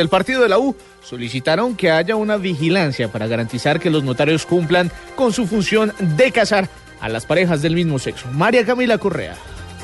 Desde el partido de la U solicitaron que haya una vigilancia para garantizar que los notarios cumplan con su función de casar a las parejas del mismo sexo. María Camila Correa.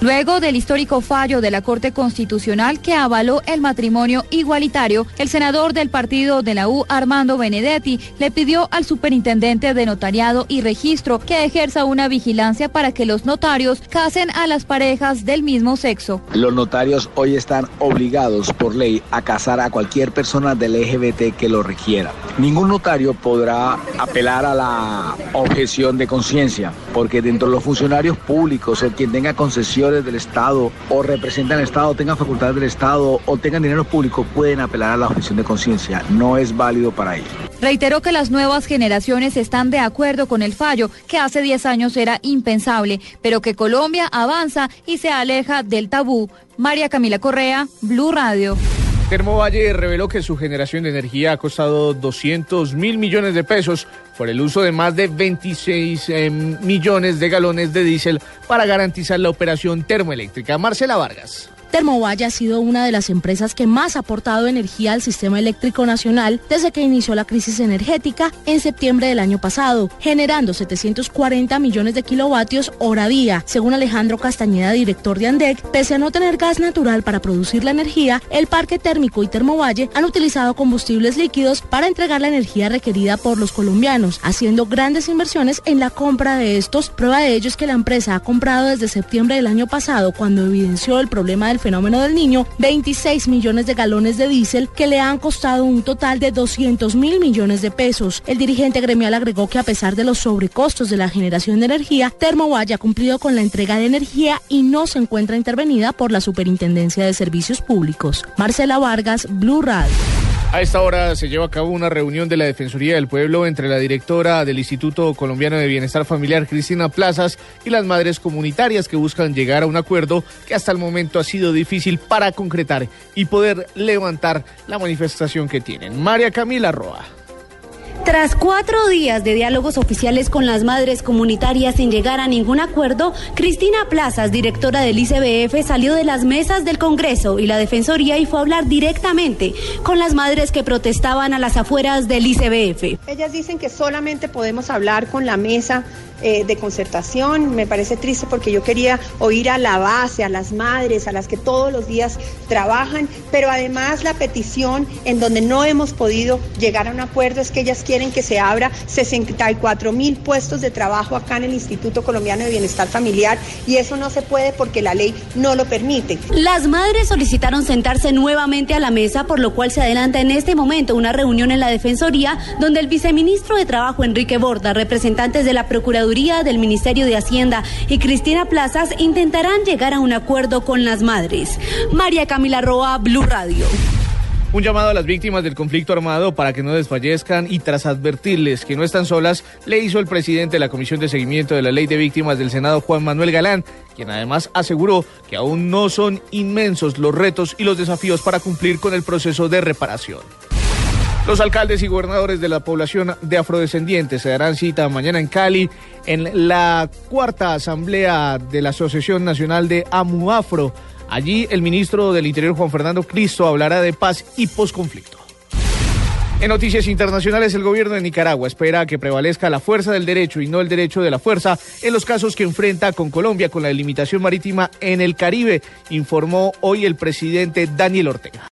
Luego del histórico fallo de la Corte Constitucional que avaló el matrimonio igualitario, el senador del partido de la U, Armando Benedetti, le pidió al superintendente de notariado y registro que ejerza una vigilancia para que los notarios casen a las parejas del mismo sexo. Los notarios hoy están obligados por ley a casar a cualquier persona del LGBT que lo requiera. Ningún notario podrá apelar a la objeción de conciencia, porque dentro de los funcionarios públicos o quien tenga del Estado o representan al Estado, tengan facultades del Estado o tengan dinero público, pueden apelar a la objeción de conciencia. No es válido para ellos. Reiteró que las nuevas generaciones están de acuerdo con el fallo, que hace 10 años era impensable, pero que Colombia avanza y se aleja del tabú. María Camila Correa, Blue Radio. Termovalle reveló que su generación de energía ha costado 200 mil millones de pesos por el uso de más de 26 eh, millones de galones de diésel para garantizar la operación termoeléctrica. Marcela Vargas. Termovalle ha sido una de las empresas que más ha aportado energía al sistema eléctrico nacional desde que inició la crisis energética en septiembre del año pasado, generando 740 millones de kilovatios hora día. Según Alejandro Castañeda, director de ANDEC, pese a no tener gas natural para producir la energía, el parque térmico y Termovalle han utilizado combustibles líquidos para entregar la energía requerida por los colombianos, haciendo grandes inversiones en la compra de estos. Prueba de ello es que la empresa ha comprado desde septiembre del año pasado, cuando evidenció el problema fenómeno del niño, 26 millones de galones de diésel que le han costado un total de 200 mil millones de pesos. El dirigente gremial agregó que a pesar de los sobrecostos de la generación de energía, Termovalle ha cumplido con la entrega de energía y no se encuentra intervenida por la Superintendencia de Servicios Públicos. Marcela Vargas, Blue Radio. A esta hora se lleva a cabo una reunión de la Defensoría del Pueblo entre la directora del Instituto Colombiano de Bienestar Familiar, Cristina Plazas, y las madres comunitarias que buscan llegar a un acuerdo que hasta el momento ha sido difícil para concretar y poder levantar la manifestación que tienen. María Camila Roa. Tras cuatro días de diálogos oficiales con las madres comunitarias sin llegar a ningún acuerdo, Cristina Plazas, directora del ICBF, salió de las mesas del Congreso y la Defensoría y fue a hablar directamente con las madres que protestaban a las afueras del ICBF. Ellas dicen que solamente podemos hablar con la mesa eh, de concertación. Me parece triste porque yo quería oír a la base, a las madres, a las que todos los días trabajan, pero además la petición en donde no hemos podido llegar a un acuerdo es que ellas quieren que se abra 64 mil puestos de trabajo acá en el Instituto Colombiano de Bienestar Familiar y eso no se puede porque la ley no lo permite. Las madres solicitaron sentarse nuevamente a la mesa, por lo cual se adelanta en este momento una reunión en la Defensoría donde el viceministro de Trabajo Enrique Borda, representantes de la Procuraduría del Ministerio de Hacienda y Cristina Plazas intentarán llegar a un acuerdo con las madres. María Camila Roa, Blue Radio. Un llamado a las víctimas del conflicto armado para que no desfallezcan y tras advertirles que no están solas, le hizo el presidente de la Comisión de Seguimiento de la Ley de Víctimas del Senado, Juan Manuel Galán, quien además aseguró que aún no son inmensos los retos y los desafíos para cumplir con el proceso de reparación. Los alcaldes y gobernadores de la población de afrodescendientes se darán cita mañana en Cali en la cuarta asamblea de la Asociación Nacional de AMUAFRO. Allí el ministro del Interior Juan Fernando Cristo hablará de paz y posconflicto. En noticias internacionales, el gobierno de Nicaragua espera que prevalezca la fuerza del derecho y no el derecho de la fuerza en los casos que enfrenta con Colombia con la delimitación marítima en el Caribe, informó hoy el presidente Daniel Ortega.